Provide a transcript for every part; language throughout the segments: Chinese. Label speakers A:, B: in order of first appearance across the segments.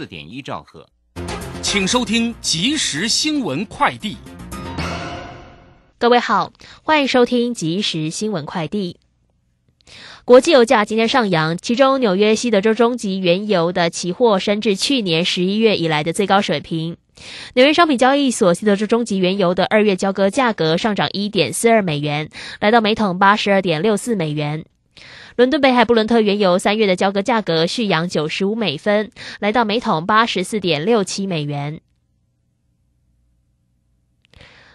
A: 四点一兆赫，
B: 请收听即时新闻快递。
C: 各位好，欢迎收听即时新闻快递。国际油价今天上扬，其中纽约西德州中级原油的期货升至去年十一月以来的最高水平。纽约商品交易所西德州中级原油的二月交割价格上涨一点四二美元，来到每桶八十二点六四美元。伦敦北海布伦特原油三月的交割价格续扬九十五美分，来到每桶八十四点六七美元。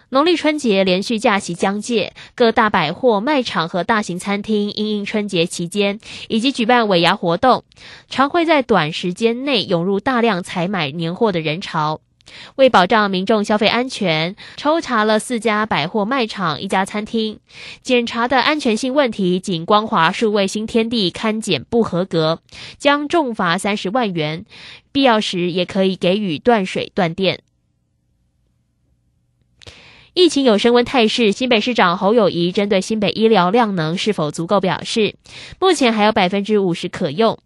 C: 农历春节连续假期将届，各大百货卖场和大型餐厅因应春节期间以及举办尾牙活动，常会在短时间内涌入大量采买年货的人潮。为保障民众消费安全，抽查了四家百货卖场、一家餐厅，检查的安全性问题，仅光华数位新天地勘检不合格，将重罚三十万元，必要时也可以给予断水断电。疫情有升温态势，新北市长侯友谊针对新北医疗量能是否足够表示，目前还有百分之五十可用。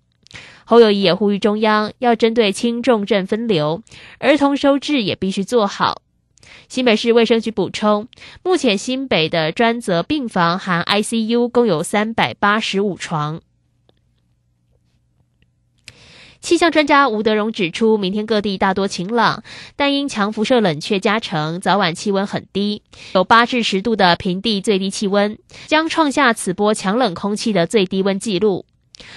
C: 侯友谊也呼吁中央要针对轻重症分流，儿童收治也必须做好。新北市卫生局补充，目前新北的专责病房含 ICU 共有三百八十五床。气象专家吴德荣指出，明天各地大多晴朗，但因强辐射冷却加成，早晚气温很低，有八至十度的平地最低气温，将创下此波强冷空气的最低温纪录。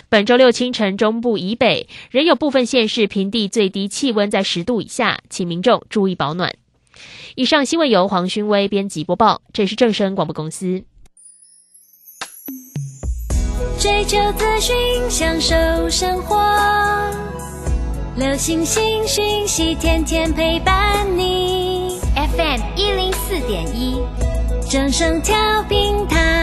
C: 本周六清晨，中部以北仍有部分县市平地最低气温在十度以下，请民众注意保暖。以上新闻由黄勋威编辑播报，这是正声广播公司。
D: 追求资讯，享受生活，流星星讯息，天天陪伴你。FM 一零四点一，正声调频台。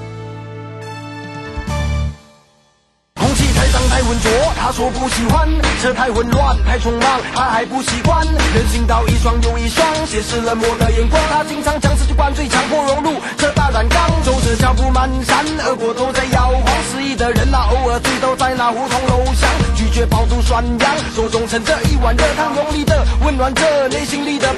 E: 浑浊，他说不喜欢；车太混乱太匆忙，他还不习惯。人行道一双又一双，斜视冷漠的眼光。他经常将世界灌醉，强迫融入这大染缸，走着脚步蹒跚，耳朵都在摇晃。失意的人啊，偶尔醉倒在那胡同楼巷，拒绝爆肚涮羊，手中盛着一碗热汤，用力的温暖着内心里的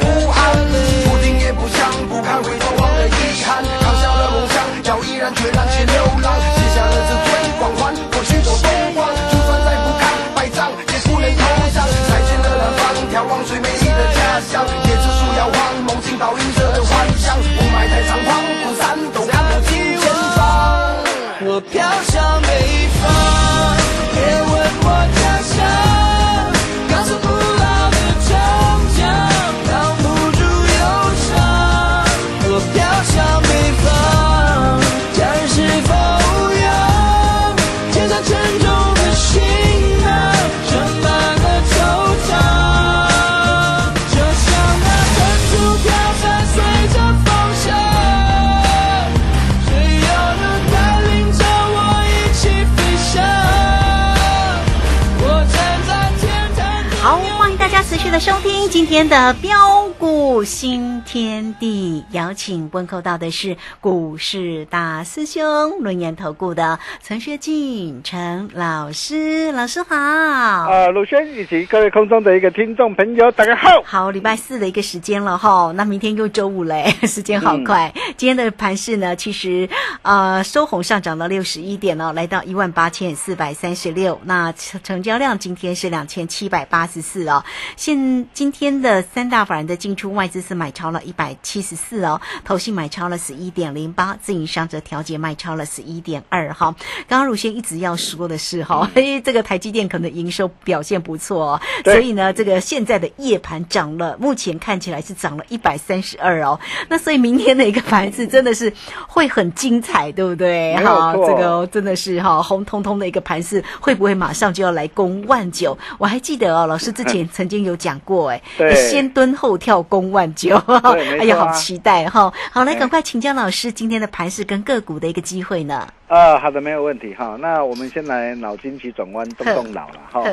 E: 的
A: 收听今天的标股新天地，邀请问候到的是股市大师兄轮研投顾的陈学进陈老师，老师好。
F: 啊，鲁轩以及各位空中的一个听众朋友，大家好。
A: 好，礼拜四的一个时间了哈，那明天又周五嘞，时间好快。今天的盘市呢，其实呃收红上涨了六十一点哦，来到一万八千四百三十六。那成成交量今天是两千七百八十四哦。现今天的三大法人的进出，外资是买超了一百七十四哦，投信买超了十一点零八，自营商则调节卖超了十一点二哈。刚刚鲁轩一直要说的是哈，因为这个台积电可能营收表现不错哦，所以呢，这个现在的夜盘涨了，目前看起来是涨了一百三十二哦。那所以明天的一个盘子真的是会很精彩，对不对？好，这个真的是哈红彤彤的一个盘势，会不会马上就要来攻万九？我还记得哦，老师之前曾经有讲过，哎，
F: 对
A: 先蹲后跳攻万九，哎呀，好期待哈！好，来
F: 哎
A: 赶快请教老师今天的盘势跟个股的一个机会呢？
F: 啊，好的，没有问题哈。那我们先来脑筋急转弯，动动脑了哈。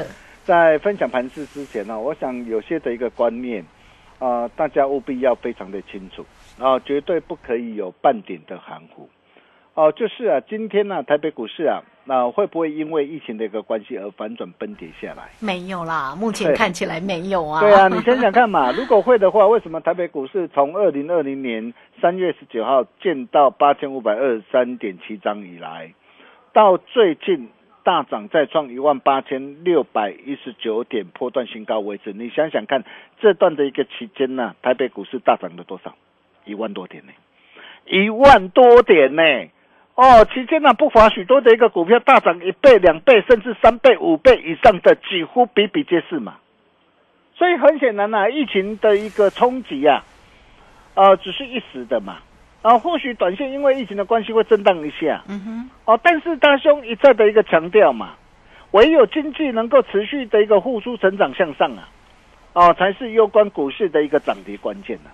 F: 在分享盘势之前呢，我想有些的一个观念，啊，大家务必要非常的清楚啊，绝对不可以有半点的含糊。哦，就是啊，今天呢、台北股市啊，那、会不会因为疫情的一个关系而反转崩跌下来？
A: 没有啦，目前看起来没有啊。
F: 对啊，你想想看嘛，如果会的话，为什么台北股市从二零二零年三月十九号见到八千五百二十三点七张以来，到最近大涨再创一万八千六百一十九点破断新高为止？你想想看，这段的一个期间呢、台北股市大涨了多少？一万多点呢，一万多点呢。哦，期间呢，不乏许多的一个股票大涨一倍、两倍，甚至三倍、五倍以上的，几乎比比皆是嘛。所以很显然啊、疫情的一个冲击啊，呃，只是一时的嘛，啊，或许短线因为疫情的关系会震荡一下，
A: 嗯哼，
F: 哦，但是大兄一再的一个强调嘛，唯有经济能够持续的一个复苏成长向上啊，哦，才是攸关股市的一个涨跌关键呐、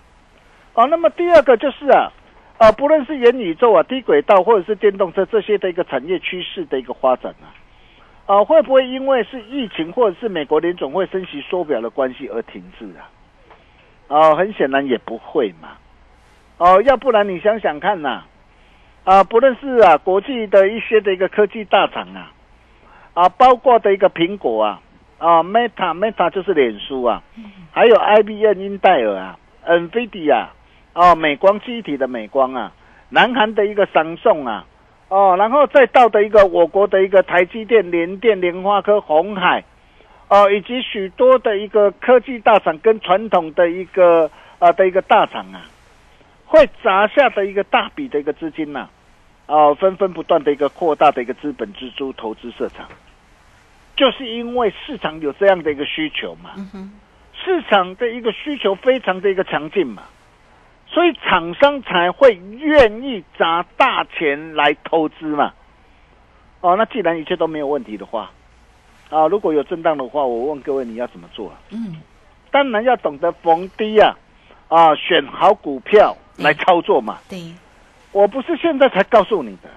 F: 哦，那么第二个就是啊，啊，不论是元宇宙啊、低轨道或者是电动车这些的一个产业趋势的一个发展啊，啊，会不会因为是疫情或者是美国联总会升息缩表的关系而停滞啊？哦，很显然也不会嘛。哦，要不然你想想看呐、啊，不论是啊国际的一些的一个科技大厂啊，啊，包括的一个苹果啊，啊，Meta Meta 就是脸书啊，还有 IBM 英戴尔啊，NVIDIA 啊，美光记忆体的美光啊，南韩的一个商宋啊，哦，然后再到的一个我国的一个台积电、联电、联发科、红海，哦，以及许多的一个科技大厂跟传统的一个呃的一个大厂啊，会砸下的一个大笔的一个资金呐、啊，纷纷不断的一个扩大的一个资本支出投资市场，就是因为市场有这样的一个需求嘛，市场的一个需求非常的一个强劲嘛，所以厂商才会愿意砸大钱来投资嘛。哦，那既然一切都没有问题的话，啊，如果有震荡的话，我问各位你要怎么做、啊？
A: 嗯，
F: 当然要懂得逢低啊，啊，选好股票来操作嘛。
A: 对，
F: 我不是现在才告诉你的、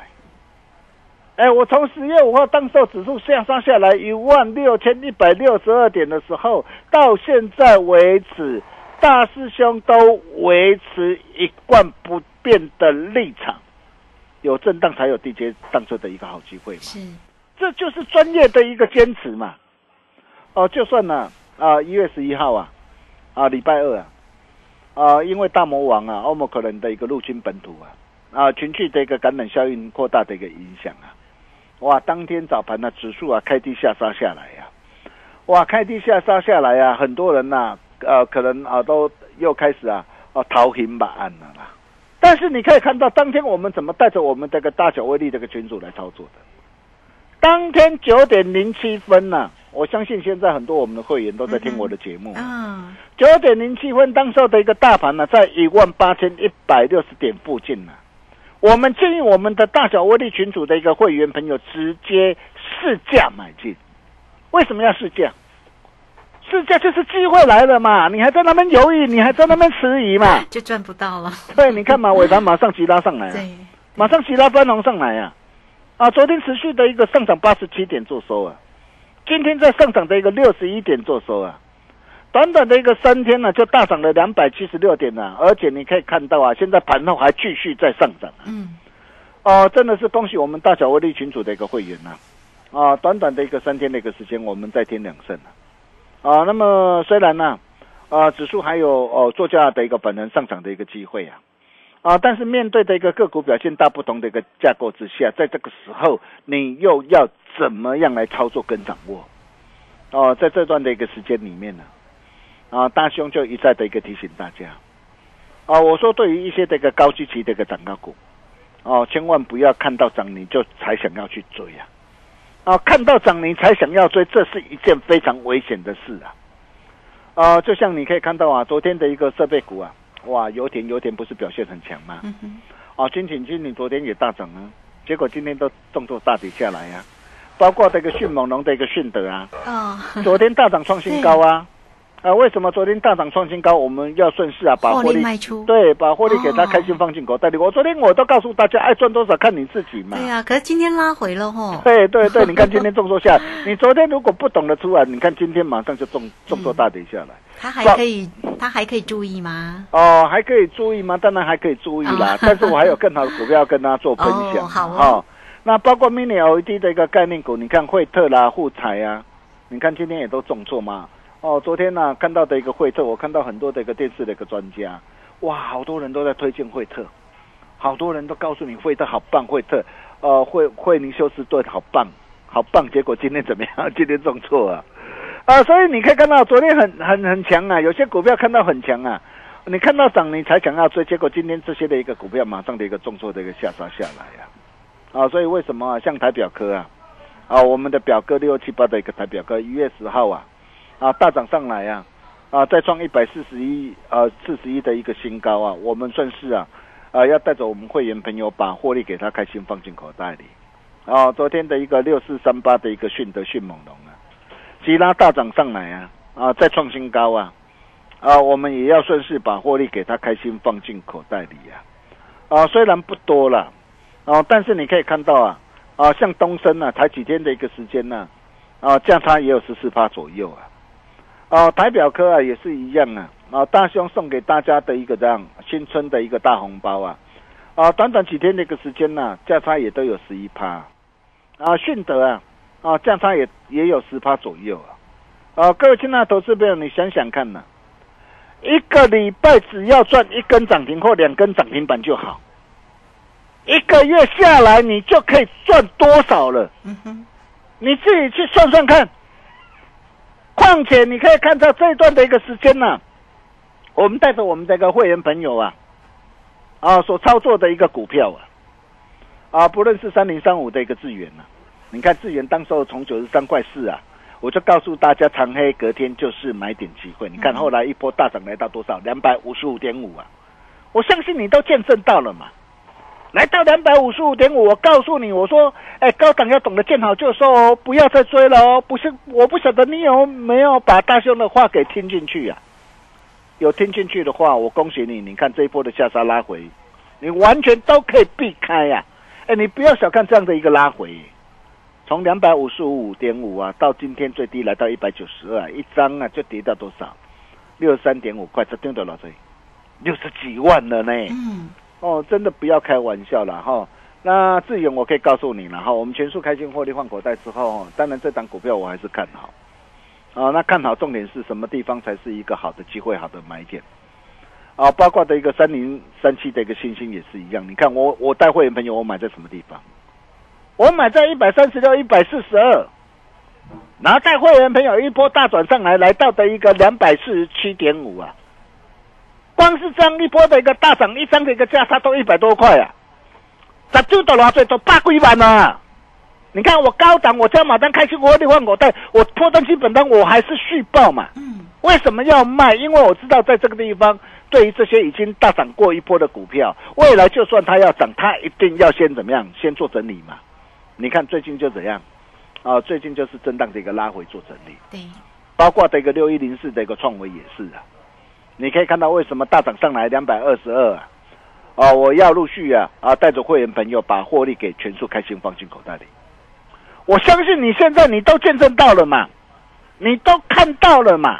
F: 哎，我从十月五号当时候指数下杀下来一万六千一百六十二点的时候，到现在为止，大师兄都维持一贯不变的立场，有震荡才有地阶上车的一个好机会嘛。
A: 是，
F: 这就是专业的一个坚持嘛。哦，就算呢啊，一、月十一号啊，啊，礼拜二啊，啊，因为大魔王啊，欧盟可能的一个入侵本土啊，啊，群聚的一个感染效应扩大的一个影响啊，哇，当天早盘呢，指数啊开低下杀下来呀、哇，开低下杀下来啊，很多人呐、呃，可能啊都又开始啊，啊逃行吧案了啦。但是你可以看到，当天我们怎么带着我们这个大小威力这个群组来操作的。当天九点零七分呢、我相信现在很多我们的会员都在听我的节目。
A: 啊，
F: 九点零七分，当时候的一个大盘呢，在一万八千一百六十点附近呢。我们建议我们的大小威力群组的一个会员朋友直接试价买进。为什么要试价？市价就是机会来了嘛，你还在那边犹豫，你还在那边迟疑嘛？
A: 就赚不到了。
F: 对，你看嘛，尾盘马上急拉上来啊，
A: 对，
F: 马上急拉翻红上来啊！啊，昨天持续的一个上涨八十七点做收啊，今天在上涨的一个六十一点做收啊。短短的一个三天呢，就大涨了两百七十六点呢，而且你可以看到啊，现在盘后还继续在上涨啊。
A: 嗯，
F: 哦，真的是恭喜我们大小威力群组的一个会员呐、啊！短短的一个三天的一个时间，我们再添两胜了。啊，那么虽然呢、啊，指数还有哦作价的一个本能上涨的一个机会啊，啊，但是面对的一个个股表现大不同的一个架构之下，在这个时候，你又要怎么样来操作跟掌握？哦，在这段的一个时间里面呢、啊，大兄就一再的一个提醒大家，啊，我说对于一些这个高基期的一个涨高股，哦，千万不要看到涨你就才想要去追啊！啊，看到涨你才想要追，这是一件非常危险的事啊！啊，就像你可以看到啊，昨天的一个设备股啊，哇，油田油田不是表现很强吗？
A: 嗯哼，
F: 啊，金挺金你昨天也大涨啊，结果今天都动作大跌下来呀、包括这个迅猛龙的一个迅德啊，
A: 哦，
F: 昨天大涨创新高啊！啊，为什么昨天大涨创新高？我们要顺势啊，把
A: 获
F: 获利
A: 利卖出
F: 对，把获利给他
A: 哦
F: 开心放进口袋里。我昨天我都告诉大家，爱赚多少看你自己嘛。
A: 对呀、可是今天拉回了吼，
F: 对对对，你看今天重挫下，你昨天如果不懂得出来，你看今天马上就重重挫大跌下来。
A: 他还可以，他还可以注意吗？
F: 哦，还可以注意吗？当然还可以注意啦，
A: 哦
F: 但是我还有更好的股票要跟他做分享。
A: 哦好哦
F: 那包括 mini LED 的一个概念股，你看惠特啦、富彩啊，你看今天也都重挫嘛。哦，昨天呢、看到的一个惠特，我看到很多的一个电视的一个专家，哇，好多人都在推荐惠特，好多人都告诉你惠特好棒，惠特，呃，惠惠尼休斯顿好棒，好棒。结果今天怎么样？今天重挫啊！啊，所以你可以看到昨天很很很强啊，有些股票看到很强啊，你看到涨你才想要追，结果今天这些的一个股票马上的一个重挫的一个下杀下来啊，啊，所以为什么啊，像台表科啊，啊，我们的表哥六七八的一个台表哥，一月十号啊，啊大涨上来啊，啊再创一百四十一呃四十一的一个新高啊，我们算是啊，啊要带着我们会员朋友把获利给他开心放进口袋里，啊，昨天的一个六四三八的一个迅德迅猛龙啊。吉拉大涨上来啊啊，再创新高啊啊，我们也要顺势把获利给他开心放进口袋里呀啊虽然不多了啊，但是你可以看到啊啊，像东升啊，才几天的一个时间呢啊，价差也有十四趴左右啊啊，台表科啊也是一样啊啊，大兄送给大家的一个这样新春的一个大红包啊啊，短短几天的一个时间呢、价差也都有十一趴啊，迅德啊。啊，价差也也有十趴左右啊！啊，各位亲爱的投资朋友，你想想看呐、一个礼拜只要赚一根涨停或两根涨停板就好，一个月下来你就可以赚多少了？
A: 嗯哼，
F: 你自己去算算看。况且你可以看到这一段的一个时间呢、我们带着我们这个会员朋友啊，啊所操作的一个股票啊，啊不论是三零三五的一个智源啊，你看智源当时候从九十三块四啊，我就告诉大家长黑隔天就是买点机会。你看后来一波大涨来到多少？两百五十五点五啊！我相信你都见证到了嘛。来到两百五十五点五，我告诉你，我说，哎，高档要懂得见好就收哦，不要再追了哦。不是，我不晓得你有没有把大兄的话给听进去啊？有听进去的话，我恭喜你，你看这一波的下杀拉回，你完全都可以避开呀、哎，你不要小看这样的一个拉回，从两百五十五点五啊，到今天最低来到一百九十二，一张啊就跌到多少？六十三点五块，这丢到了这六十几万了呢。
A: 嗯，
F: 哦，真的不要开玩笑了哈。那志远，我可以告诉你了哈，我们全数开心获利换口袋之后，当然这档股票我还是看好。啊，那看好重点是什么地方才是一个好的机会、好的买点？啊，包括的一个三零三七的一个星星也是一样。你看我我带会员朋友，我买在什么地方？我买在一百三十六、一百四十二，然后带会员朋友一波大转上来，来到的一个两百四十七点五啊。光是这样一波的一个大涨，一张的一个价差都一百多块啊，咋就到了最多八几万啊？你看我高档，我加码单开心获利换口袋，我破单基本单我还是续报嘛。
A: 嗯，
F: 为什么要卖？因为我知道在这个地方，对于这些已经大涨过一波的股票，未来就算它要涨，它一定要先怎么样？先做整理嘛。你看最近就怎样？啊，最近就是震荡的一个拉回做整理。
A: 对，
F: 包括的一个六一零四的一个创维也是啊。你可以看到为什么大涨上来两百二十二啊？哦，我要陆续啊啊带着会员朋友把获利给全数开心放进口袋里。我相信你现在你都见证到了嘛，你都看到了嘛。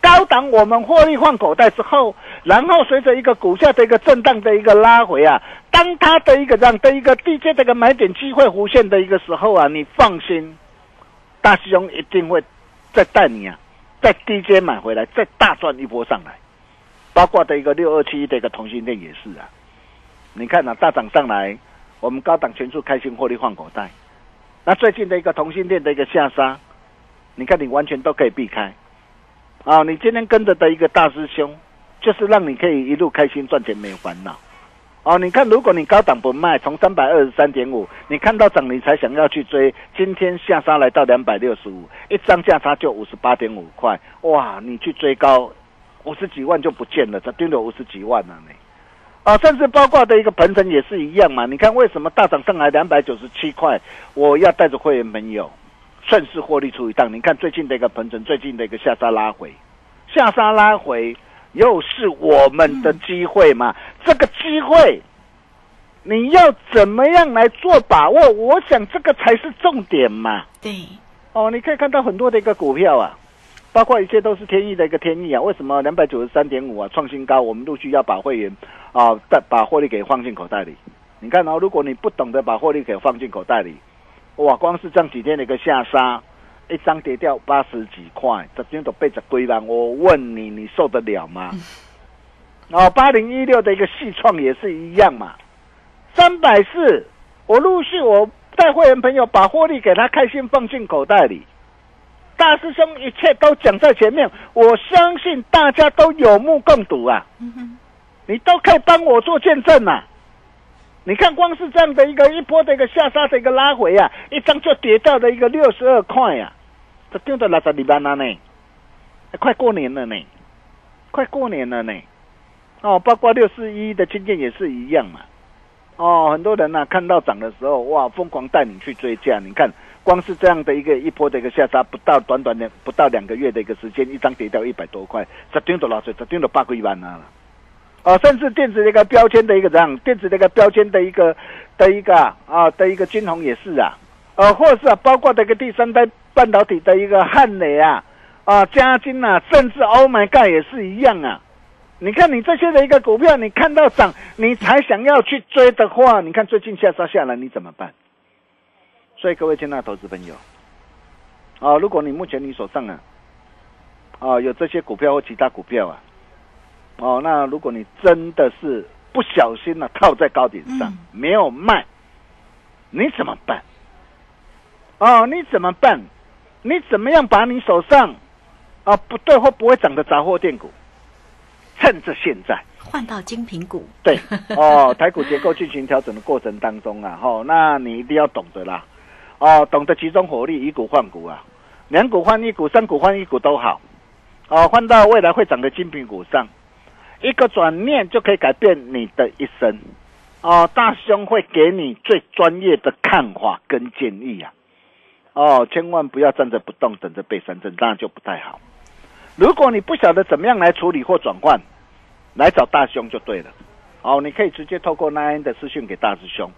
F: 高档我们获利换口袋之后，然后随着一个股价的一个震荡的一个拉回啊，当它的一个这样的一个低阶的一个买点机会弧现的一个时候啊，你放心，大师兄一定会再带你啊，在低阶买回来，再大赚一波上来。包括的一个六二七的一个同心店也是啊，你看啊，大涨上来，我们高档全数开心获利换口袋。那最近的一个同心店的一个下杀，你看你完全都可以避开。啊，你今天跟着的一个大师兄，就是让你可以一路开心赚钱没有烦恼。哦，你看，如果你高档不卖，从三百二十三点五，你看到涨你才想要去追，今天下杀来到两百六十五，一张价差就五十八点五块，哇，你去追高，五十几万就不见了，这丢了五十几万了呢。啊，甚至包括的一个鹏程也是一样嘛。你看为什么大涨上来两百九十七块，我要带着会员朋友顺势获利出一档。你看最近的一个鹏程，最近的一个下杀拉回，下杀拉回又是我们的机会嘛？这个机会你要怎么样来做把握？我想这个才是重点嘛。
A: 对，
F: 哦，你可以看到很多的一个股票啊，包括一切都是天意的一个天意啊。为什么两百九十三点五啊创新高？我们陆续要把会员啊，带把获利给放进口袋里。你看哦，如果你不懂得把获利给放进口袋里，哇，光是这样几天的一个下杀，一张跌掉八十几块，这天都被着归了。我问你，你受得了吗？哦，八零一六的一个细创也是一样嘛，三百四，我陆续我带会员朋友把获利给他开心放进口袋里。大师兄一切都讲在前面，我相信大家都有目共睹啊，你都可以帮我做见证啊。你看，光是这样的一个一波的一个下杀的一个拉回啊，一张就跌到了一个六十二块呀，这丢到六十二万了呢，快过年了呢，快过年了呢。哦，包括六四一的金件也是一样嘛。哦，很多人呐、看到涨的时候，哇，疯狂带你去追价。你看，光是这样的一个一波的一个下杀，不到短短的不到两个月的一个时间，一张跌掉一百多块，这丢到老水，这丢到八个一万了。哦，甚至电子的一个标签的一个这样，电子的一个标签的一个的一个啊的一个金红也是啊，呃，或是啊，包括这个第三代半导体的一个汉磊啊啊，嘉金啊，甚至 Oh my God 也是一样啊。你看你这些的一个股票，你看到涨，你才想要去追的话，你看最近下杀下来，你怎么办？所以各位亲爱的投资朋友，啊，如果你目前你手上啊，啊有这些股票或其他股票啊，哦，那如果你真的是不小心呢、套在高点上、
A: 嗯
F: 没有卖，你怎么办？哦，你怎么办？你怎么样把你手上啊不对或不会涨的杂货店股，趁着现在。
A: 换到精品股，
F: 对 哦，台股结构进行调整的过程当中啊，吼、那你一定要懂得啦，哦，懂得集中火力，以股换股啊，两股换一股，三股换一股都好，哦，换到未来会涨的精品股上，一个转念就可以改变你的一生，哦，大兄会给你最专业的看法跟建议啊，哦，千万不要站着不动，等着被三振，这样就不太好。如果你不晓得怎么样来处理或转换，来找大兄就对了。哦，你可以直接透过 Nine 的私讯给大师兄，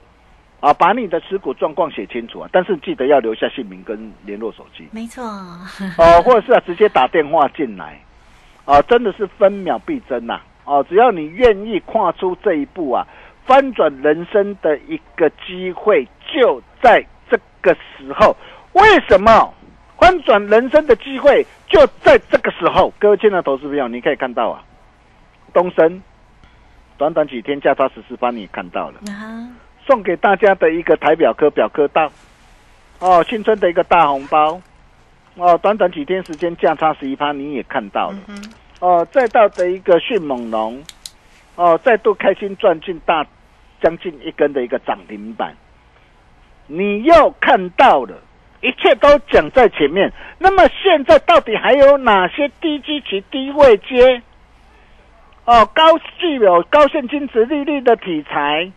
F: 啊，把你的持股状况写清楚啊，但是记得要留下姓名跟联络手机，
A: 没错，
F: 哦，或者是啊直接打电话进来，啊，真的是分秒必争呐、哦，只要你愿意跨出这一步啊，翻转人生的一个机会就在这个时候。为什么翻转人生的机会就在这个时候？各位亲爱的投资朋友，你可以看到啊，东升短短几天价差十四八，你也看到了。
A: 啊，
F: 送给大家的一个台表科表科大哦，新春的一个大红包哦，短短几天时间价差十一趴，你也看到了、
A: 嗯
F: 哦，再到的一个迅猛龙哦，再度开心赚进大将近一根的一个涨停板，你又看到了。一切都讲在前面，那么现在到底还有哪些低基期、低位接？哦，高具有高现金值利率的题材，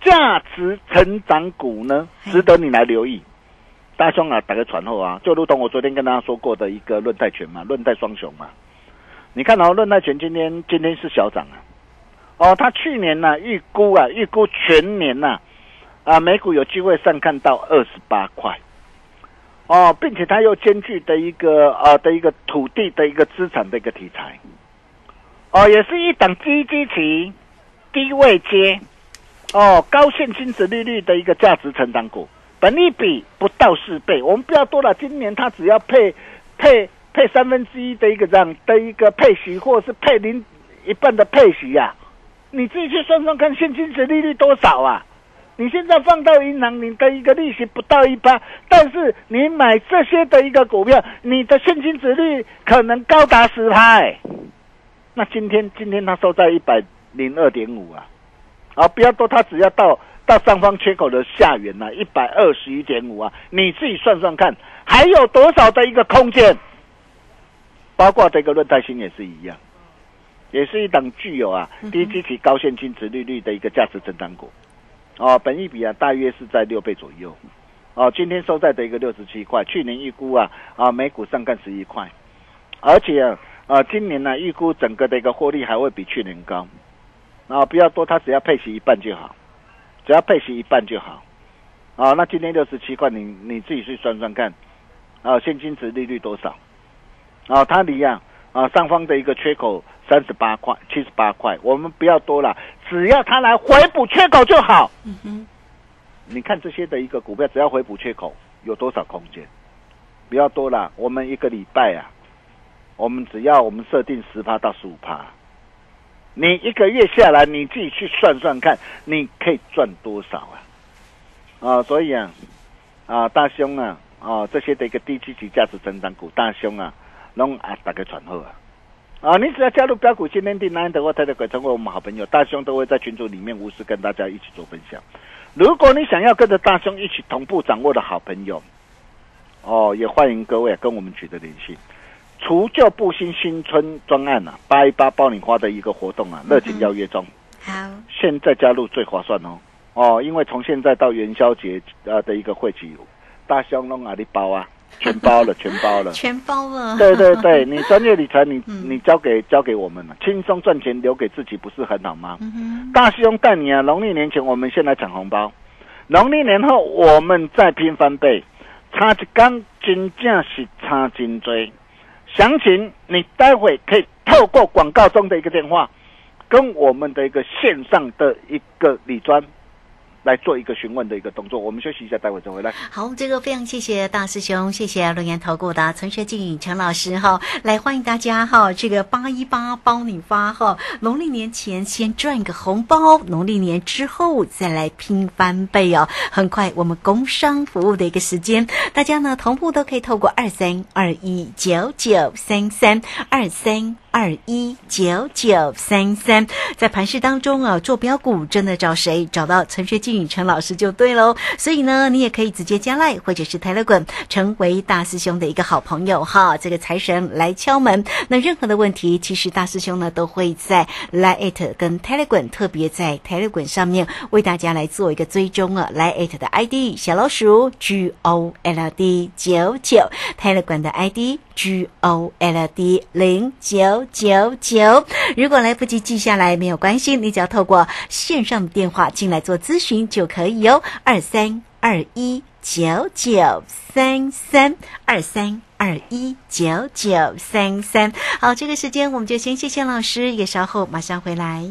F: 价值成长股呢，值得你来留意。大兄啊，打个传后啊，就如同我昨天跟大家说过的一个论泰拳嘛，论泰双雄嘛。你看哦，论泰拳今天今天是小涨啊。哦，他去年呢、预估啊，预估全年呐啊美股有机会上看到二十八块。哦，并且它又兼具的一个呃的一个土地的一个资产的一个题材，哦，也是一档低基期、低位接，哦，高现金值利率的一个价值成长股，本利比不到四倍，我们不要多了，今年它只要配配配三分之一的一个这样的一个配息，或者是配零一半的配息呀、你自己去算算看，现金值利率多少啊？你现在放到银行，你的一个利息不到一趴，但是你买这些的一个股票，你的现金值率可能高达十趴、欸。那今天今天它收在一百零二点五啊，啊，不要多，它只要到到上方缺口的下缘呢、一百二十一点五啊，你自己算算看，还有多少的一个空间？包括这个润泰新也是一样，也是一档具有啊低基期高现金值利率的一个价值增长股。哦，本益比啊，大约是在六倍左右。哦，今天收在的一个六十七块，去年预估啊啊每股上看十一块，而且啊啊今年呢预估整个的一个获利还会比去年高。啊，不要多，它只要配息一半就好，只要配息一半就好。啊，那今天六十七块，你你自己去算算看，啊现金值利率多少？啊，它离啊啊上方的一个缺口三十八块、七十八块，我们不要多了，只要它来回补缺口就好。
A: 嗯哼，
F: 你看这些的一个股票，只要回补缺口，有多少空间？不要多了，我们一个礼拜啊，我们只要我们设定十趴到十五趴，你一个月下来，你自己去算算看，你可以赚多少啊？啊，所以啊，啊大兄啊，啊这些的一个低基期价值增长股，大兄啊，拢啊大家传好啊。啊，你只要加入标股新天地 Nine 的话，特特可成为我们好朋友，大兄都会在群组里面无私跟大家一起做分享。如果你想要跟着大兄一起同步掌握的好朋友，哦，也欢迎各位跟我们取得联系。除旧布新新春专案啊，八一八爆米花的一个活动啊，热情邀约中，
A: 好，
F: 现在加入最划算哦哦，因为从现在到元宵节呃的一个会期，大兄弄啊你包啊，全包了，全包了。
A: 全包了。
F: 对对对，你专业理财，你
A: 嗯
F: 你交给交给我们了，轻松赚钱留给自己，不是很好吗？
A: 嗯
F: 大师兄带你啊，农历年前我们先来抢红包，农历年后我们再拼翻倍，差一缸真正是差真多。详情你待会可以透过广告中的一个电话，跟我们的一个线上的一个理专来做一个询问的一个动作。我们休息一下，待会再回来。
A: 好，这个非常谢谢大师兄，谢谢龙岩投顾的陈学静陈老师哈，来欢迎大家哈，这个八一八包你发哈，农历年前先赚个红包，农历年之后再来拼翻倍哦。很快我们工商服务的一个时间，大家呢同步都可以透过二三二一九九三三二三。二一九九三三，在盘市当中啊，做标股真的找谁？找到陈学静陈老师就对喽。所以呢，你也可以直接加赖或者是泰勒滚，成为大师兄的一个好朋友哈。这个财神来敲门，那任何的问题，其实大师兄呢都会在 Line 跟 Telegram，特别在 Telegram 上面为大家来做一个追踪啊。Line 的 ID 小老鼠 G O L D 九九，Telegram 的 ID G O L D 零九九九。如果来不及记下来，没有关系，你只要透过线上的电话进来做咨询就可以哦。二三二一九九三三二三。二一九九三三，好，这个时间我们就先谢谢老师，也稍后马上回来。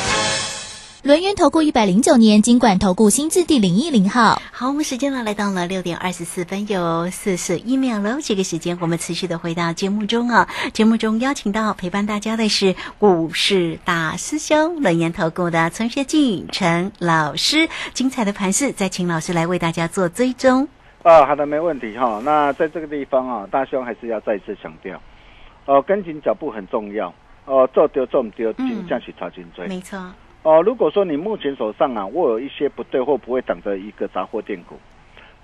G: 轮源投顾一百零九年金管投顾新字第零一零号。
A: 好，我们时间呢来到了六点二十四分，有四十一秒喽。这个时间我们持续的回到节目中啊，节目中邀请到陪伴大家的是股市大师兄轮源投顾的陈学进陈老师，精彩的盘势再请老师来为大家做追踪。
F: 啊，好的，没问题哈。那在这个地方啊，大兄还是要再次强调，哦、跟紧脚步很重要。哦、做丢做唔丢，
A: 嗯
F: 紧下去查紧追。
A: 没错，
F: 哦、如果说你目前手上啊握有一些不对或不会涨的一个杂货店股，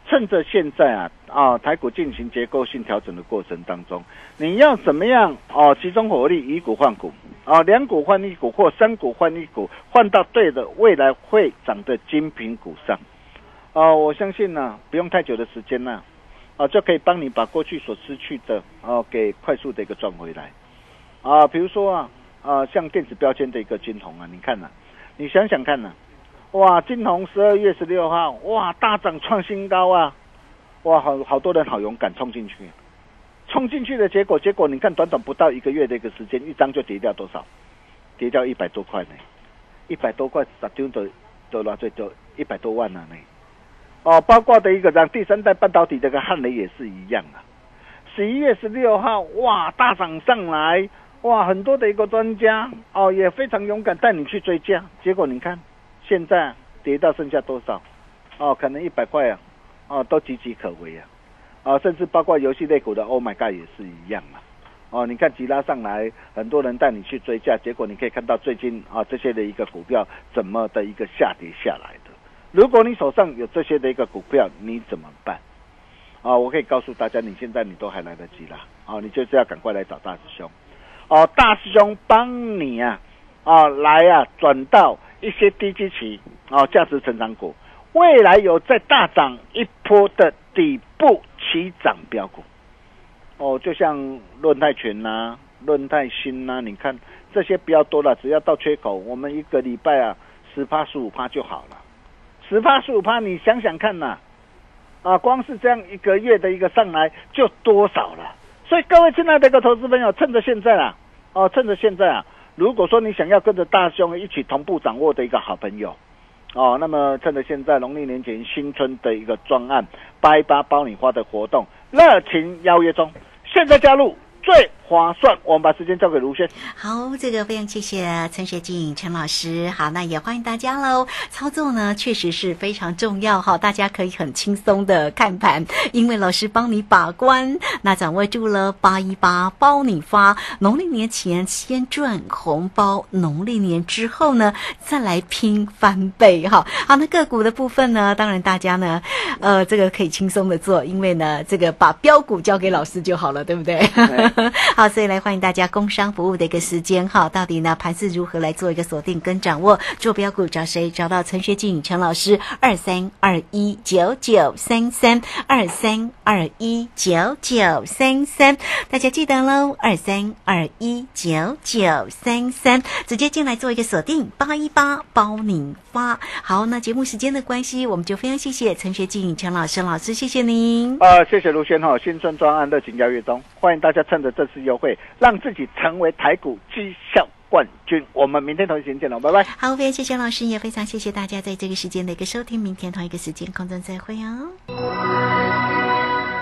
F: 趁着现在啊啊台股进行结构性调整的过程当中，你要怎么样哦集中火力以股换股啊，两股换一股或三股换一股，换到对的未来会涨的精品股上。啊、我相信呢、不用太久的时间呢、啊，就可以帮你把过去所失去的哦给快速的一个赚回来。啊，比如说啊啊，像电子标签的一个金红啊，你看呐、你想想看呐、哇，金红十二月十六号，哇，大涨创新高啊！哇，好好多人好勇敢冲进去，冲进去的结果，结果你看短短不到一个月的一个时间，一张就跌掉多少？跌掉一百多块呢，一百多块，十张都都拿最多一百多万了呢。哦，包括的一个让第三代半导体这个汉雷也是一样啊。十一月十六号，哇，大涨上来，哇，很多的一个专家哦也非常勇敢带你去追加，结果你看现在跌到剩下多少？哦，可能一百块啊，哦，都岌岌可危啊，啊，甚至包括游戏类股的 Oh my God 也是一样啊。哦，你看急拉上来，很多人带你去追价，结果你可以看到最近啊这些的一个股票怎么的一个下跌下来的。如果你手上有这些的一个股票，你怎么办？啊，我可以告诉大家，你现在你都还来得及啦，啊，你就是要赶快来找大师兄，哦、大师兄帮你啊，啊，来啊，转到一些低基期啊价值成长股，未来有再大涨一波的底部起涨标股，哦，就像润泰全呐、润泰新呐、你看这些不要多了，只要到缺口，我们一个礼拜啊十趴十五趴就好了。十趴十五趴，你想想看呐、啊，光是这样一个月的一个上来就多少了？所以各位亲爱的一个投资朋友，趁着现在啊，哦，趁着现在啊，如果说你想要跟着大兄一起同步掌握的一个好朋友，哦，那么趁着现在农历年前新春的一个专案八一八包你花的活动，热情邀约中，现在加入最划算。我们把时间交给卢轩。
A: 好，这个非常谢谢陈学静陈老师。好，那也欢迎大家喽。操作呢，确实是非常重要哈，大家可以很轻松的看盘，因为老师帮你把关，那掌握住了八一八包你发，农历年前先赚红包，农历年之后呢再来拼翻倍哈。好，那个股的部分呢，当然大家呢，呃，这个可以轻松的做，因为呢，这个把标股交给老师就好了，对不对？好，所以来欢迎大家工商服务的一个时间哈，到底呢盘势如何来做一个锁定跟掌握？做标股找谁？找到陈学静陈老师二三二一九九三三二三二一九九三三，大家记得喽，二三二一九九三三，直接进来做一个锁定，八一八包你发。好，那节目时间的关系，我们就非常谢谢陈学静陈老师老师，谢谢您。
F: 呃，谢谢卢轩哈，新春专案热情邀约中，欢迎大家趁着这次优惠，让自己成为台股绩效冠军。我们明天同一时间见了，拜拜。
A: 好，非常谢谢老师，也非常谢谢大家在这个时间的一个收听。明天同一个时间空中再会哦。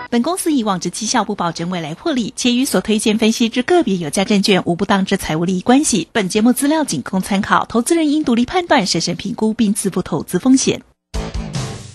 H: 本公司以往之绩效不保证未来获利，且与所推荐分析之个别有价证券无不当之财务利益关系。本节目资料仅供参考，投资人应独立判断、审慎评估并自负投资风险。